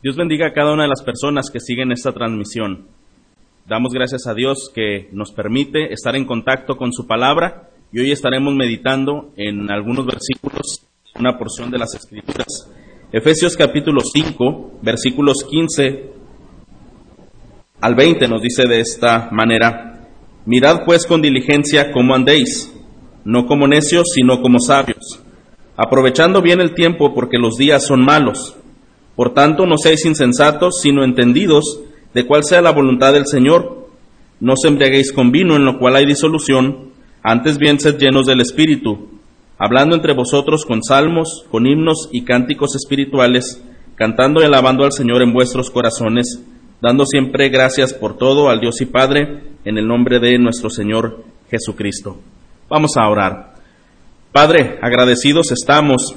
Dios bendiga a cada una de las personas que siguen esta transmisión. Damos gracias a Dios que nos permite estar en contacto con su palabra y hoy estaremos meditando en algunos versículos, una porción de las escrituras. Efesios capítulo 5, versículos 15 al 20 nos dice de esta manera, mirad pues con diligencia cómo andéis, no como necios, sino como sabios, aprovechando bien el tiempo porque los días son malos. Por tanto, no seáis insensatos, sino entendidos de cuál sea la voluntad del Señor. No os embriaguéis con vino, en lo cual hay disolución, antes bien sed llenos del Espíritu, hablando entre vosotros con salmos, con himnos y cánticos espirituales, cantando y alabando al Señor en vuestros corazones, dando siempre gracias por todo al Dios y Padre, en el nombre de nuestro Señor Jesucristo. Vamos a orar. Padre, agradecidos estamos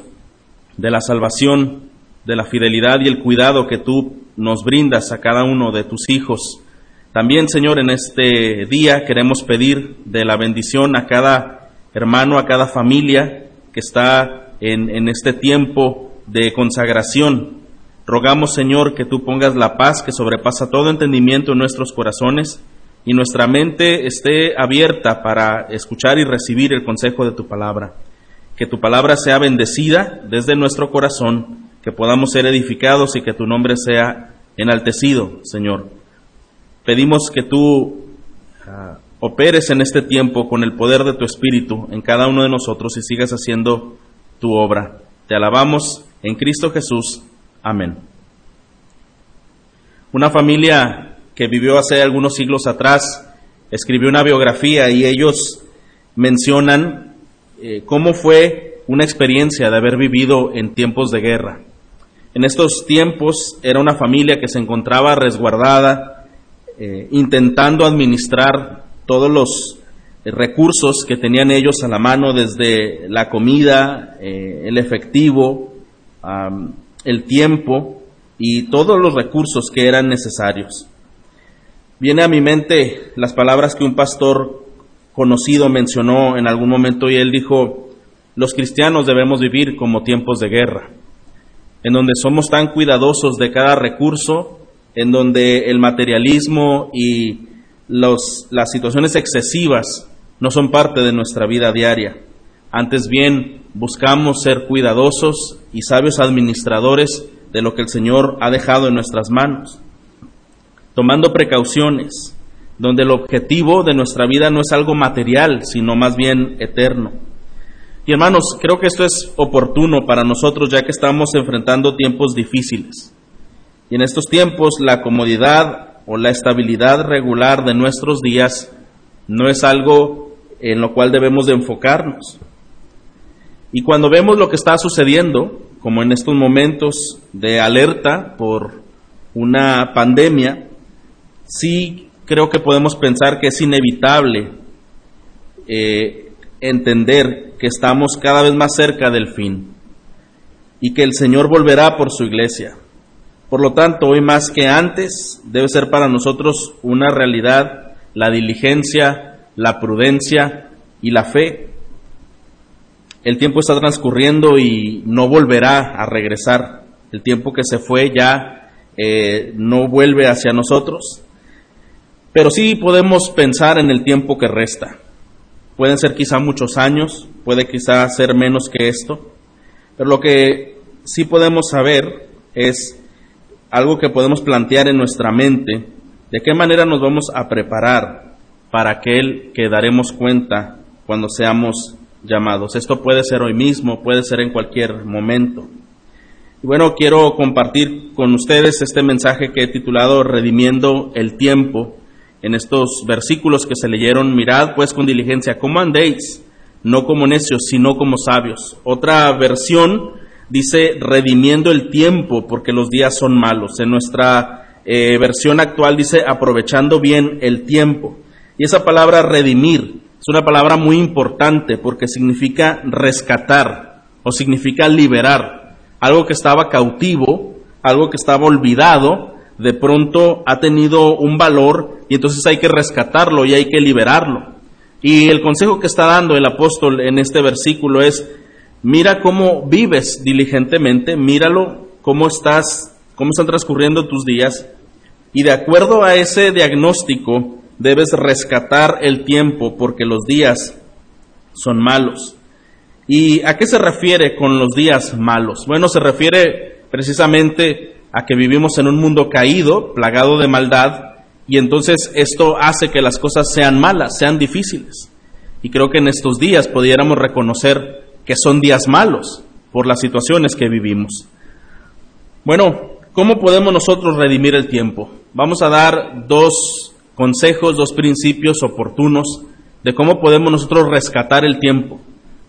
de la salvación de la fidelidad y el cuidado que tú nos brindas a cada uno de tus hijos. También, Señor, en este día queremos pedir de la bendición a cada hermano, a cada familia que está en, en este tiempo de consagración. Rogamos, Señor, que tú pongas la paz que sobrepasa todo entendimiento en nuestros corazones y nuestra mente esté abierta para escuchar y recibir el consejo de tu palabra. Que tu palabra sea bendecida desde nuestro corazón que podamos ser edificados y que tu nombre sea enaltecido, Señor. Pedimos que tú ah, operes en este tiempo con el poder de tu Espíritu en cada uno de nosotros y sigas haciendo tu obra. Te alabamos en Cristo Jesús. Amén. Una familia que vivió hace algunos siglos atrás escribió una biografía y ellos mencionan eh, cómo fue una experiencia de haber vivido en tiempos de guerra. En estos tiempos era una familia que se encontraba resguardada, eh, intentando administrar todos los recursos que tenían ellos a la mano, desde la comida, eh, el efectivo, el tiempo y todos los recursos que eran necesarios. Viene a mi mente las palabras que un pastor conocido mencionó en algún momento y él dijo, los cristianos debemos vivir como tiempos de guerra en donde somos tan cuidadosos de cada recurso, en donde el materialismo y las situaciones excesivas no son parte de nuestra vida diaria. Antes bien, buscamos ser cuidadosos y sabios administradores de lo que el Señor ha dejado en nuestras manos, tomando precauciones, donde el objetivo de nuestra vida no es algo material, sino más bien eterno. Y hermanos, creo que esto es oportuno para nosotros ya que estamos enfrentando tiempos difíciles. Y en estos tiempos la comodidad o la estabilidad regular de nuestros días no es algo en lo cual debemos de enfocarnos. Y cuando vemos lo que está sucediendo, como en estos momentos de alerta por una pandemia, sí creo que podemos pensar que es inevitable eh, entender que estamos cada vez más cerca del fin y que el Señor volverá por su iglesia. Por lo tanto, hoy más que antes debe ser para nosotros una realidad la diligencia, la prudencia y la fe. El tiempo está transcurriendo y no volverá a regresar. El tiempo que se fue ya eh, no vuelve hacia nosotros. Pero sí podemos pensar en el tiempo que resta. Pueden ser quizá muchos años, puede quizá ser menos que esto, pero lo que sí podemos saber es algo que podemos plantear en nuestra mente, de qué manera nos vamos a preparar para aquel que daremos cuenta cuando seamos llamados. Esto puede ser hoy mismo, puede ser en cualquier momento. Y bueno, quiero compartir con ustedes este mensaje que he titulado Redimiendo el tiempo en estos versículos que se leyeron, mirad pues con diligencia cómo andéis, no como necios, sino como sabios. Otra versión dice redimiendo el tiempo porque los días son malos. En nuestra eh, versión actual dice aprovechando bien el tiempo. Y esa palabra redimir es una palabra muy importante porque significa rescatar o significa liberar. Algo que estaba cautivo, algo que estaba olvidado, de pronto ha tenido un valor y entonces hay que rescatarlo y hay que liberarlo. Y el consejo que está dando el apóstol en este versículo es, mira cómo vives diligentemente, míralo, cómo estás cómo están transcurriendo tus días y de acuerdo a ese diagnóstico debes rescatar el tiempo porque los días son malos. ¿Y a qué se refiere con los días malos? Bueno, se refiere precisamente a que vivimos en un mundo caído, plagado de maldad, y entonces esto hace que las cosas sean malas, sean difíciles. Y creo que en estos días pudiéramos reconocer que son días malos por las situaciones que vivimos. Bueno, ¿cómo podemos nosotros redimir el tiempo? Vamos a dar dos consejos, dos principios oportunos de cómo podemos nosotros rescatar el tiempo,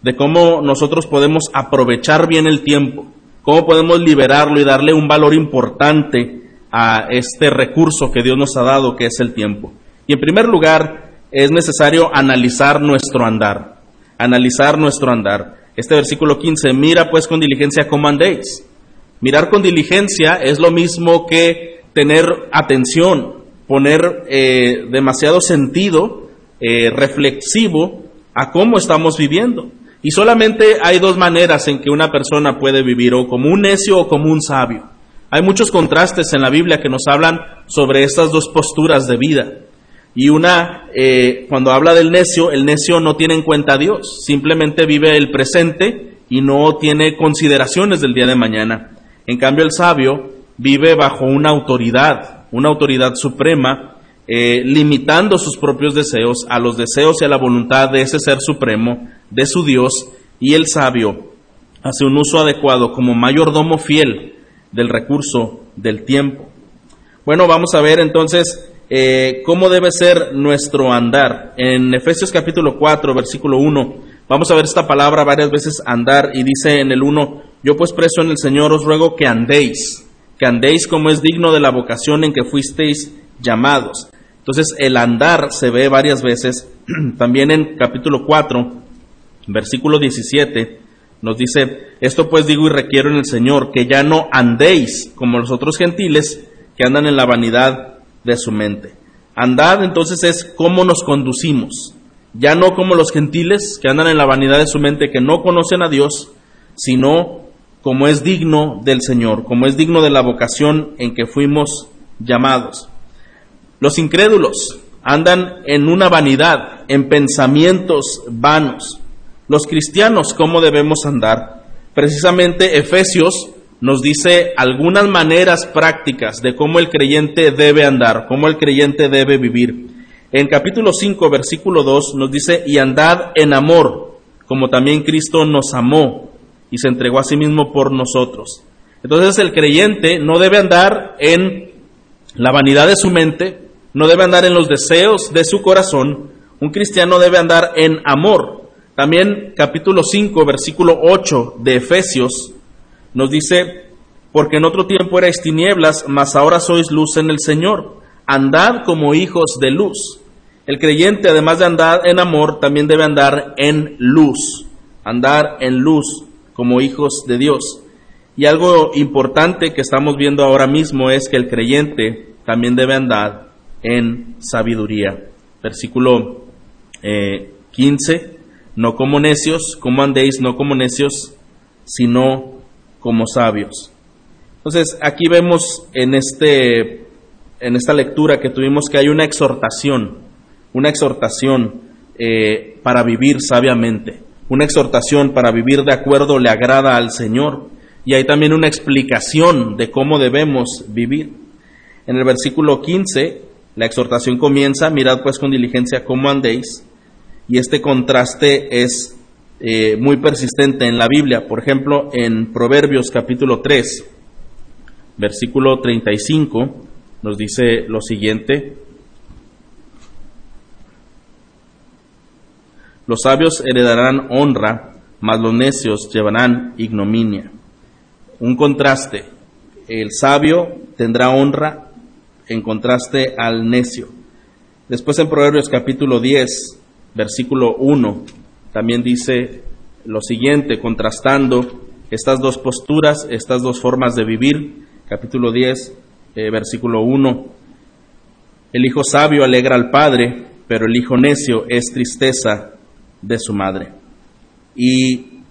de cómo nosotros podemos aprovechar bien el tiempo, cómo podemos liberarlo y darle un valor importante a este recurso que Dios nos ha dado, que es el tiempo. Y en primer lugar, es necesario analizar nuestro andar, analizar nuestro andar. Este versículo 15, mira pues con diligencia cómo andéis. Mirar con diligencia es lo mismo que tener atención, poner eh, demasiado sentido eh, reflexivo a cómo estamos viviendo. Y solamente hay dos maneras en que una persona puede vivir, o como un necio o como un sabio. Hay muchos contrastes en la Biblia que nos hablan sobre estas dos posturas de vida. Y una, eh, cuando habla del necio, el necio no tiene en cuenta a Dios, simplemente vive el presente y no tiene consideraciones del día de mañana. En cambio, el sabio vive bajo una autoridad, una autoridad suprema, eh, limitando sus propios deseos a los deseos y a la voluntad de ese ser supremo, de su Dios, y el sabio hace un uso adecuado como mayordomo fiel del recurso del tiempo. Bueno, vamos a ver entonces eh, cómo debe ser nuestro andar. En Efesios capítulo 4, versículo 1, vamos a ver esta palabra varias veces andar y dice en el 1, yo pues preso en el Señor os ruego que andéis que andéis como es digno de la vocación en que fuisteis llamados. Entonces el andar se ve varias veces, también en capítulo 4, versículo 17, nos dice, esto pues digo y requiero en el Señor, que ya no andéis como los otros gentiles que andan en la vanidad de su mente. Andad entonces es cómo nos conducimos, ya no como los gentiles que andan en la vanidad de su mente, que no conocen a Dios, sino como es digno del Señor, como es digno de la vocación en que fuimos llamados. Los incrédulos andan en una vanidad, en pensamientos vanos. Los cristianos, ¿cómo debemos andar? Precisamente Efesios nos dice algunas maneras prácticas de cómo el creyente debe andar, cómo el creyente debe vivir. En capítulo 5, versículo 2 nos dice, y andad en amor, como también Cristo nos amó y se entregó a sí mismo por nosotros. Entonces el creyente no debe andar en la vanidad de su mente, no debe andar en los deseos de su corazón, un cristiano debe andar en amor. También capítulo 5, versículo 8 de Efesios nos dice, porque en otro tiempo erais tinieblas, mas ahora sois luz en el Señor. Andad como hijos de luz. El creyente, además de andar en amor, también debe andar en luz. Andar en luz como hijos de Dios. Y algo importante que estamos viendo ahora mismo es que el creyente también debe andar en sabiduría. Versículo 15, eh, no como necios, como andéis, no como necios, sino como sabios. Entonces, aquí vemos en, este, en esta lectura que tuvimos que hay una exhortación, una exhortación eh, para vivir sabiamente una exhortación para vivir de acuerdo le agrada al Señor y hay también una explicación de cómo debemos vivir. En el versículo 15, la exhortación comienza, mirad pues con diligencia cómo andéis, y este contraste es eh, muy persistente en la Biblia. Por ejemplo, en Proverbios capítulo 3, versículo 35, nos dice lo siguiente, Los sabios heredarán honra, mas los necios llevarán ignominia. Un contraste. El sabio tendrá honra en contraste al necio. Después en Proverbios capítulo 10, versículo 1, también dice lo siguiente, contrastando estas dos posturas, estas dos formas de vivir. Capítulo 10, eh, versículo 1. El hijo sabio alegra al padre, pero el hijo necio es tristeza de su madre. Y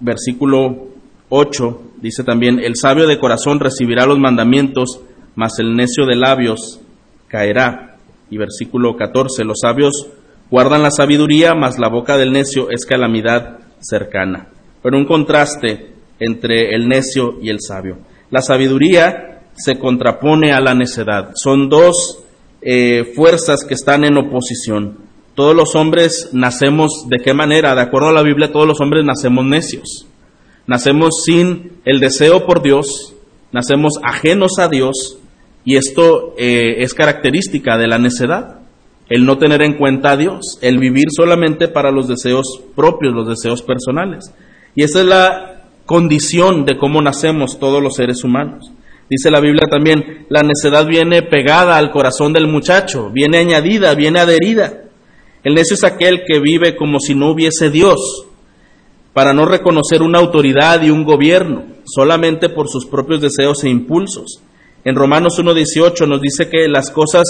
versículo 8 dice también, el sabio de corazón recibirá los mandamientos, mas el necio de labios caerá. Y versículo 14, los sabios guardan la sabiduría, mas la boca del necio es calamidad cercana. Pero un contraste entre el necio y el sabio. La sabiduría se contrapone a la necedad. Son dos eh, fuerzas que están en oposición. Todos los hombres nacemos, ¿de qué manera? De acuerdo a la Biblia, todos los hombres nacemos necios. Nacemos sin el deseo por Dios, nacemos ajenos a Dios y esto eh, es característica de la necedad. El no tener en cuenta a Dios, el vivir solamente para los deseos propios, los deseos personales. Y esa es la condición de cómo nacemos todos los seres humanos. Dice la Biblia también, la necedad viene pegada al corazón del muchacho, viene añadida, viene adherida. El necio es aquel que vive como si no hubiese Dios, para no reconocer una autoridad y un gobierno, solamente por sus propios deseos e impulsos. En Romanos 1.18 nos dice que las cosas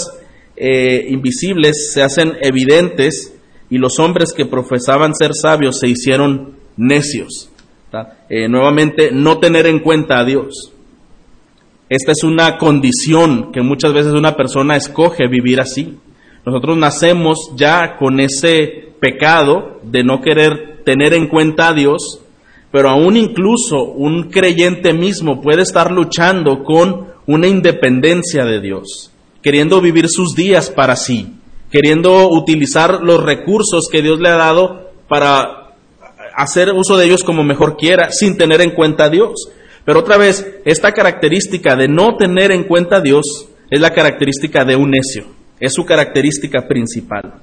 eh, invisibles se hacen evidentes y los hombres que profesaban ser sabios se hicieron necios. Eh, nuevamente, no tener en cuenta a Dios. Esta es una condición que muchas veces una persona escoge vivir así. Nosotros nacemos ya con ese pecado de no querer tener en cuenta a Dios, pero aún incluso un creyente mismo puede estar luchando con una independencia de Dios, queriendo vivir sus días para sí, queriendo utilizar los recursos que Dios le ha dado para hacer uso de ellos como mejor quiera, sin tener en cuenta a Dios. Pero otra vez, esta característica de no tener en cuenta a Dios es la característica de un necio, es su característica principal.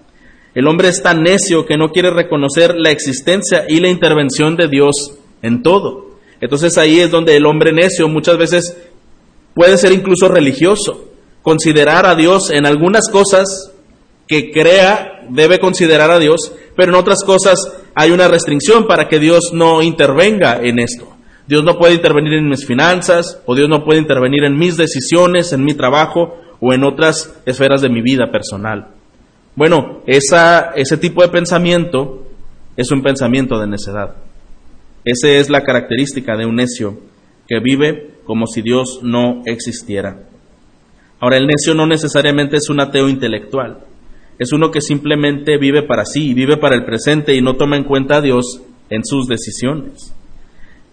El hombre es tan necio que no quiere reconocer la existencia y la intervención de Dios en todo. Entonces ahí es donde el hombre necio muchas veces puede ser incluso religioso, considerar a Dios en algunas cosas que crea debe considerar a Dios, pero en otras cosas hay una restricción para que Dios no intervenga en esto. Dios no puede intervenir en mis finanzas, o Dios no puede intervenir en mis decisiones, en mi trabajo o en otras esferas de mi vida personal. Bueno, ese tipo de pensamiento es un pensamiento de necedad. Esa es la característica de un necio que vive como si Dios no existiera. Ahora, el necio no necesariamente es un ateo intelectual, es uno que simplemente vive para sí, vive para el presente y no toma en cuenta a Dios en sus decisiones.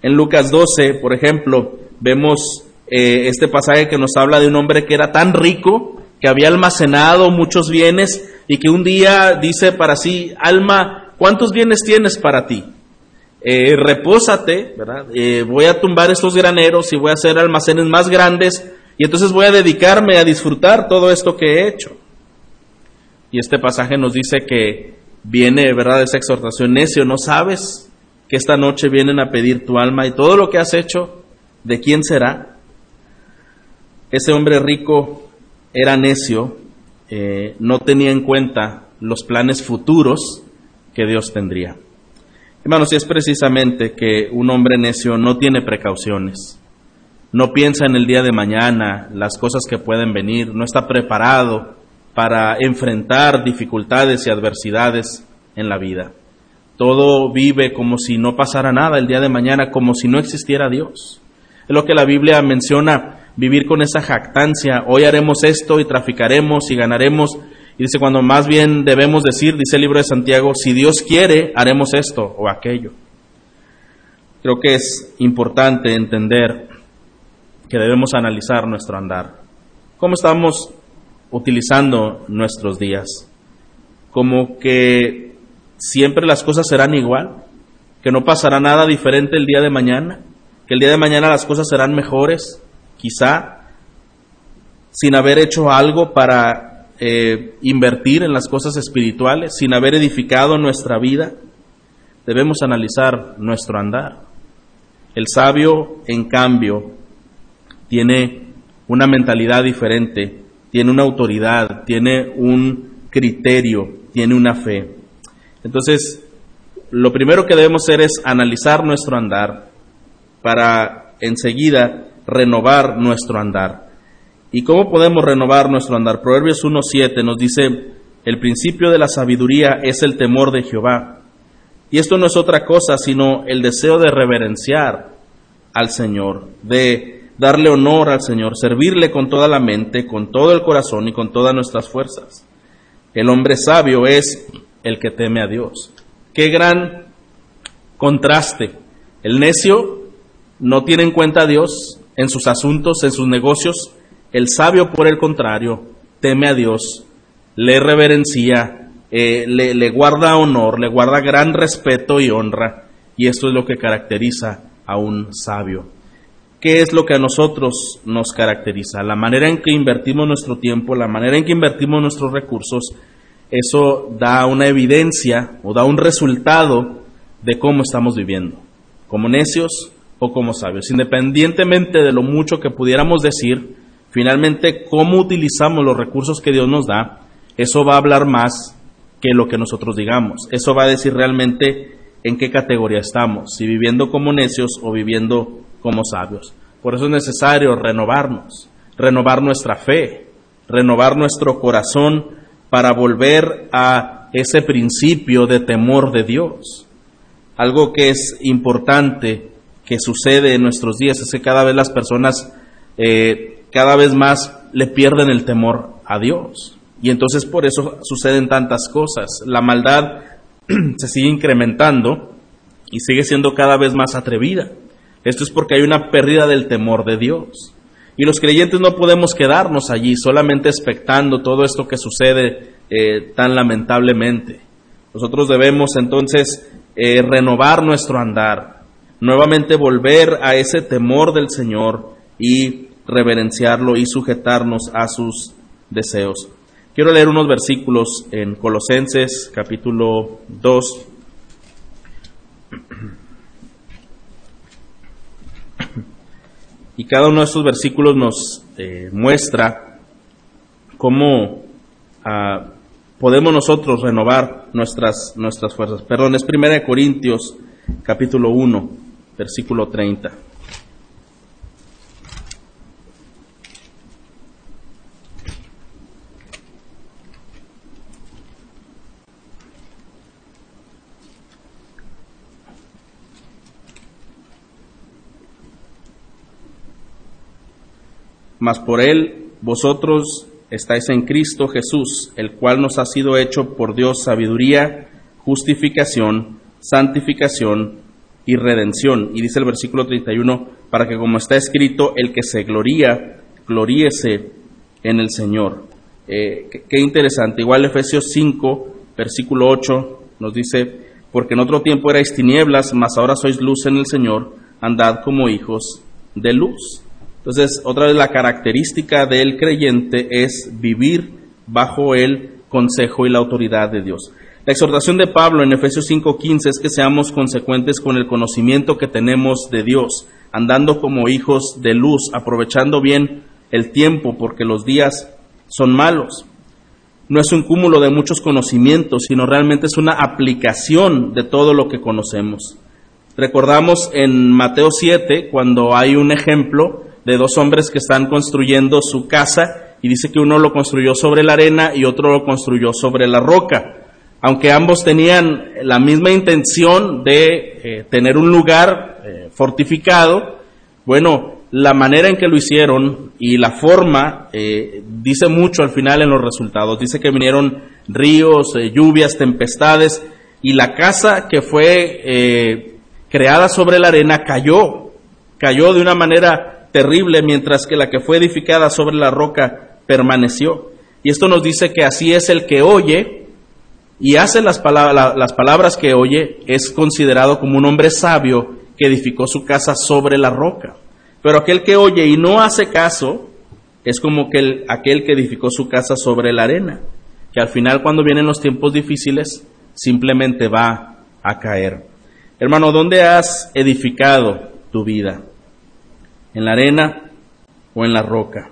En Lucas 12, por ejemplo, vemos eh, este pasaje que nos habla de un hombre que era tan rico, que había almacenado muchos bienes y que un día dice para sí, alma, ¿cuántos bienes tienes para ti? Eh, repósate, ¿verdad? Eh, voy a tumbar estos graneros y voy a hacer almacenes más grandes y entonces voy a dedicarme a disfrutar todo esto que he hecho. Y este pasaje nos dice que viene, ¿verdad? Esa exhortación, necio, ¿no sabes que esta noche vienen a pedir tu alma y todo lo que has hecho, ¿de quién será? Ese hombre rico era necio eh, no tenía en cuenta los planes futuros que Dios tendría. Hermanos, y es precisamente que un hombre necio no tiene precauciones, no piensa en el día de mañana, las cosas que pueden venir, no está preparado para enfrentar dificultades y adversidades en la vida. Todo vive como si no pasara nada el día de mañana, como si no existiera Dios. Es lo que la Biblia menciona vivir con esa jactancia, hoy haremos esto y traficaremos y ganaremos. Y dice, cuando más bien debemos decir, dice el libro de Santiago, si Dios quiere, haremos esto o aquello. Creo que es importante entender que debemos analizar nuestro andar. ¿Cómo estamos utilizando nuestros días? Como que siempre las cosas serán igual, que no pasará nada diferente el día de mañana, que el día de mañana las cosas serán mejores, quizá sin haber hecho algo para eh, invertir en las cosas espirituales, sin haber edificado nuestra vida, debemos analizar nuestro andar. El sabio, en cambio, tiene una mentalidad diferente, tiene una autoridad, tiene un criterio, tiene una fe. Entonces, lo primero que debemos hacer es analizar nuestro andar para enseguida renovar nuestro andar. ¿Y cómo podemos renovar nuestro andar? Proverbios 1.7 nos dice, el principio de la sabiduría es el temor de Jehová. Y esto no es otra cosa sino el deseo de reverenciar al Señor, de darle honor al Señor, servirle con toda la mente, con todo el corazón y con todas nuestras fuerzas. El hombre sabio es el que teme a Dios. Qué gran contraste. El necio no tiene en cuenta a Dios en sus asuntos, en sus negocios. El sabio, por el contrario, teme a Dios, le reverencia, eh, le, le guarda honor, le guarda gran respeto y honra. Y esto es lo que caracteriza a un sabio. ¿Qué es lo que a nosotros nos caracteriza? La manera en que invertimos nuestro tiempo, la manera en que invertimos nuestros recursos, eso da una evidencia o da un resultado de cómo estamos viviendo, como necios o como sabios. Independientemente de lo mucho que pudiéramos decir, finalmente cómo utilizamos los recursos que Dios nos da, eso va a hablar más que lo que nosotros digamos. Eso va a decir realmente en qué categoría estamos, si viviendo como necios o viviendo como sabios. Por eso es necesario renovarnos, renovar nuestra fe, renovar nuestro corazón para volver a ese principio de temor de Dios. Algo que es importante que sucede en nuestros días es que cada vez las personas eh, cada vez más le pierden el temor a Dios. Y entonces por eso suceden tantas cosas. La maldad se sigue incrementando y sigue siendo cada vez más atrevida. Esto es porque hay una pérdida del temor de Dios. Y los creyentes no podemos quedarnos allí solamente expectando todo esto que sucede eh, tan lamentablemente. Nosotros debemos entonces eh, renovar nuestro andar, nuevamente volver a ese temor del Señor y reverenciarlo y sujetarnos a sus deseos. Quiero leer unos versículos en Colosenses capítulo 2. Y cada uno de estos versículos nos eh, muestra cómo ah, podemos nosotros renovar nuestras, nuestras fuerzas. Perdón, es 1 Corintios capítulo 1, versículo 30. Mas por él vosotros estáis en Cristo Jesús, el cual nos ha sido hecho por Dios sabiduría, justificación, santificación y redención. Y dice el versículo 31, para que como está escrito, el que se gloría, gloríese en el Señor. Eh, qué, interesante. Igual Efesios 5, versículo 8, nos dice, porque en otro tiempo erais tinieblas, mas ahora sois luz en el Señor, andad como hijos de luz. Entonces, otra vez la característica del creyente es vivir bajo el consejo y la autoridad de Dios. La exhortación de Pablo en Efesios 5:15 es que seamos consecuentes con el conocimiento que tenemos de Dios, andando como hijos de luz, aprovechando bien el tiempo porque los días son malos. No es un cúmulo de muchos conocimientos, sino realmente es una aplicación de todo lo que conocemos. Recordamos en Mateo 7 cuando hay un ejemplo de dos hombres que están construyendo su casa y dice que uno lo construyó sobre la arena y otro lo construyó sobre la roca. Aunque ambos tenían la misma intención de eh, tener un lugar eh, fortificado, bueno, la manera en que lo hicieron y la forma eh, dice mucho al final en los resultados. Dice que vinieron ríos, lluvias, tempestades y la casa que fue creada sobre la arena cayó, cayó de una manera terrible, mientras que la que fue edificada sobre la roca permaneció. Y esto nos dice que así es el que oye y hace las, palabras, las palabras que oye, es considerado como un hombre sabio que edificó su casa sobre la roca. Pero aquel que oye y no hace caso es como que aquel que edificó su casa sobre la arena, que al final cuando vienen los tiempos difíciles simplemente va a caer. Hermano, ¿dónde has edificado tu vida? En la arena o en la roca?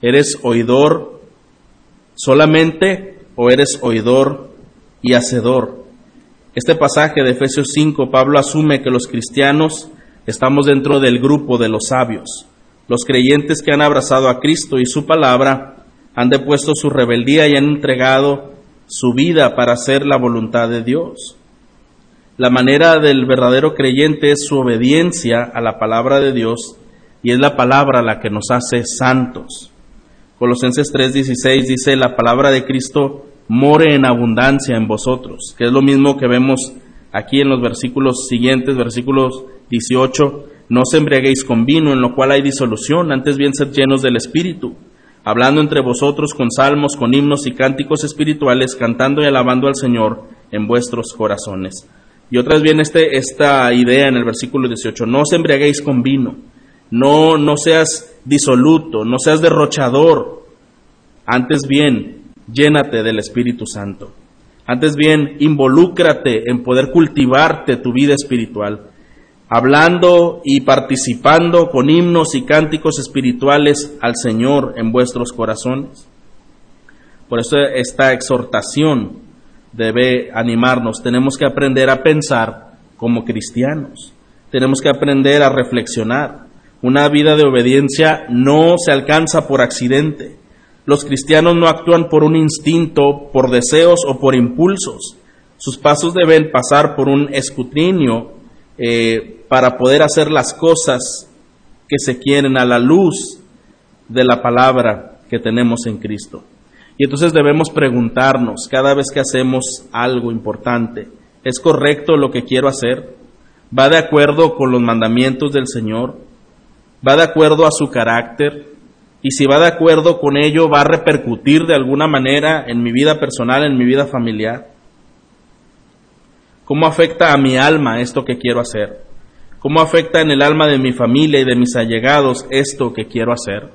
¿Eres oidor solamente o eres oidor y hacedor? Este pasaje de Efesios 5, Pablo asume que los cristianos estamos dentro del grupo de los sabios. Los creyentes que han abrazado a Cristo y su palabra han depuesto su rebeldía y han entregado su vida para hacer la voluntad de Dios. La manera del verdadero creyente es su obediencia a la palabra de Dios y es la palabra la que nos hace santos. Colosenses 3:16 dice, la palabra de Cristo more en abundancia en vosotros, que es lo mismo que vemos aquí en los versículos siguientes, versículos 18, no se embriaguéis con vino, en lo cual hay disolución, antes bien sed llenos del Espíritu, hablando entre vosotros con salmos, con himnos y cánticos espirituales, cantando y alabando al Señor en vuestros corazones. Y otra vez viene este, esta idea en el versículo 18, no os embriaguéis con vino, no, no seas disoluto, no seas derrochador, antes bien, llénate del Espíritu Santo. Antes bien, involúcrate en poder cultivarte tu vida espiritual, hablando y participando con himnos y cánticos espirituales al Señor en vuestros corazones. Por eso esta exhortación debe animarnos. Tenemos que aprender a pensar como cristianos. Tenemos que aprender a reflexionar. Una vida de obediencia no se alcanza por accidente. Los cristianos no actúan por un instinto, por deseos o por impulsos. Sus pasos deben pasar por un escrutinio eh, para poder hacer las cosas que se quieren a la luz de la palabra que tenemos en Cristo. Y entonces debemos preguntarnos cada vez que hacemos algo importante, ¿es correcto lo que quiero hacer? ¿Va de acuerdo con los mandamientos del Señor? ¿Va de acuerdo a su carácter? y si va de acuerdo con ello, va a repercutir de alguna manera en mi vida personal, en mi vida familiar. ¿Cómo afecta a mi alma esto que quiero hacer? ¿Cómo afecta en el alma de mi familia y de mis allegados esto que quiero hacer?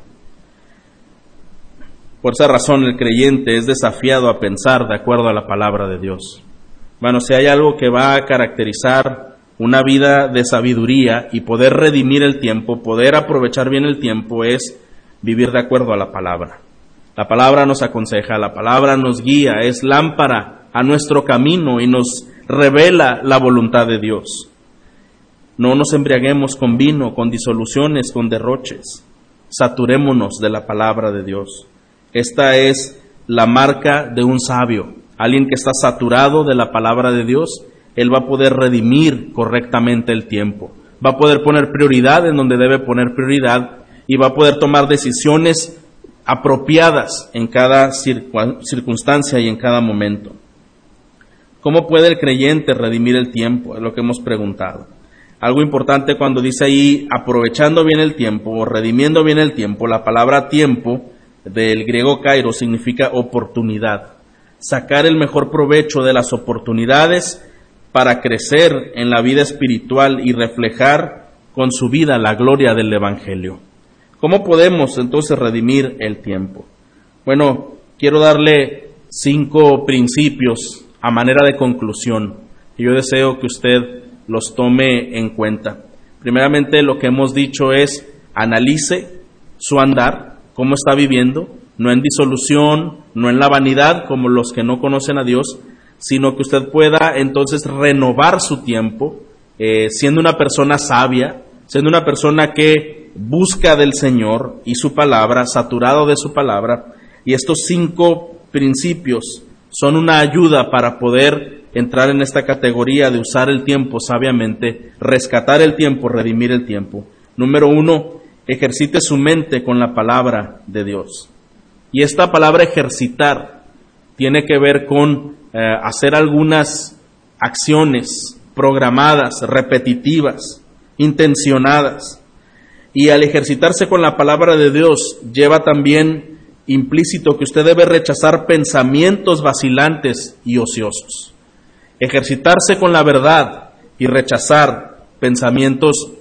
Por esa razón el creyente es desafiado a pensar de acuerdo a la palabra de Dios. Bueno, si hay algo que va a caracterizar una vida de sabiduría y poder redimir el tiempo, poder aprovechar bien el tiempo, es vivir de acuerdo a la palabra. La palabra nos aconseja, la palabra nos guía, es lámpara a nuestro camino y nos revela la voluntad de Dios. No nos embriaguemos con vino, con disoluciones, con derroches. Saturémonos de la palabra de Dios. Esta es la marca de un sabio, alguien que está saturado de la palabra de Dios. Él va a poder redimir correctamente el tiempo. Va a poder poner prioridad en donde debe poner prioridad y va a poder tomar decisiones apropiadas en cada circunstancia y en cada momento. ¿Cómo puede el creyente redimir el tiempo? Es lo que hemos preguntado. Algo importante cuando dice ahí aprovechando bien el tiempo o redimiendo bien el tiempo, la palabra tiempo del griego cairo significa oportunidad. Sacar el mejor provecho de las oportunidades para crecer en la vida espiritual y reflejar con su vida la gloria del Evangelio. ¿Cómo podemos entonces redimir el tiempo? Bueno, quiero darle cinco principios a manera de conclusión y yo deseo que usted los tome en cuenta. Primeramente, lo que hemos dicho es analice su andar, cómo está viviendo, no en disolución, no en la vanidad como los que no conocen a Dios, sino que usted pueda entonces renovar su tiempo, eh, siendo una persona sabia, siendo una persona que busca del Señor y su palabra, saturado de su palabra, y estos cinco principios son una ayuda para poder entrar en esta categoría de usar el tiempo sabiamente, rescatar el tiempo, redimir el tiempo. Número uno, ejercite su mente con la palabra de Dios. Y esta palabra ejercitar tiene que ver con eh, hacer algunas acciones programadas, repetitivas, intencionadas. Y al ejercitarse con la palabra de Dios lleva también implícito que usted debe rechazar pensamientos vacilantes y ociosos. Ejercitarse con la verdad y rechazar pensamientos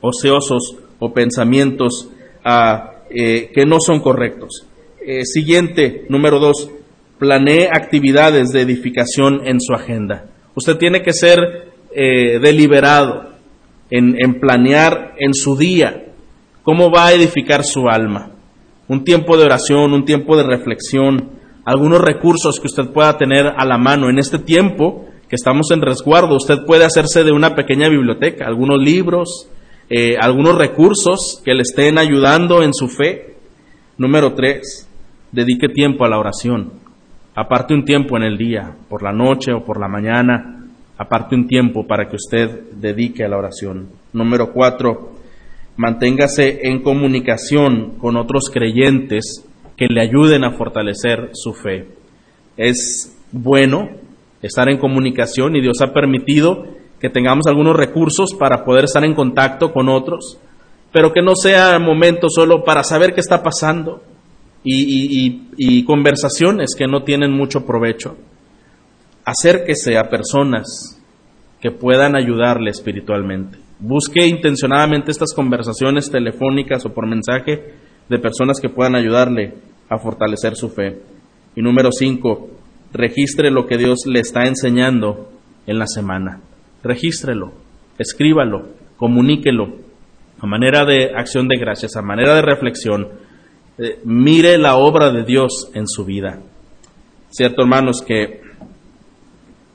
ociosos o pensamientos ah, eh, que no son correctos. Eh, siguiente, número dos, planee actividades de edificación en su agenda. Usted tiene que ser eh, deliberado en, planear en su día ¿Cómo va a edificar su alma? Un tiempo de oración, un tiempo de reflexión, algunos recursos que usted pueda tener a la mano. En este tiempo que estamos en resguardo, usted puede hacerse de una pequeña biblioteca, algunos libros, eh, algunos recursos que le estén ayudando en su fe. Número tres, dedique tiempo a la oración. Aparte un tiempo en el día, por la noche o por la mañana, aparte un tiempo para que usted dedique a la oración. Número cuatro, manténgase en comunicación con otros creyentes que le ayuden a fortalecer su fe. Es bueno estar en comunicación y Dios ha permitido que tengamos algunos recursos para poder estar en contacto con otros, pero que no sea momento solo para saber qué está pasando y, conversaciones que no tienen mucho provecho. Acérquese a personas que puedan ayudarle espiritualmente. Busque intencionadamente estas conversaciones telefónicas o por mensaje de personas que puedan ayudarle a fortalecer su fe. Y número cinco, registre lo que Dios le está enseñando en la semana. Regístrelo, escríbalo, comuníquelo a manera de acción de gracias, a manera de reflexión. Eh, mire la obra de Dios en su vida. Cierto, hermanos, que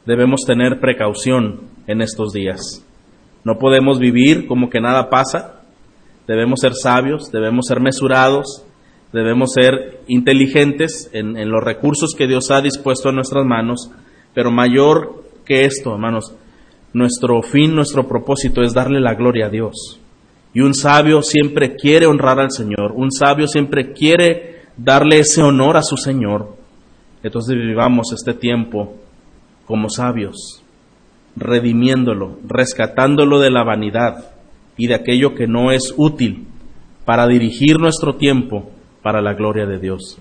debemos tener precaución en estos días. No podemos vivir como que nada pasa. Debemos ser sabios, debemos ser mesurados, debemos ser inteligentes en, en, los recursos que Dios ha dispuesto en nuestras manos. Pero mayor que esto, hermanos, nuestro fin, nuestro propósito es darle la gloria a Dios. Y un sabio siempre quiere honrar al Señor, un sabio siempre quiere darle ese honor a su Señor. Entonces vivamos este tiempo como sabios, redimiéndolo, rescatándolo de la vanidad y de aquello que no es útil para dirigir nuestro tiempo para la gloria de Dios.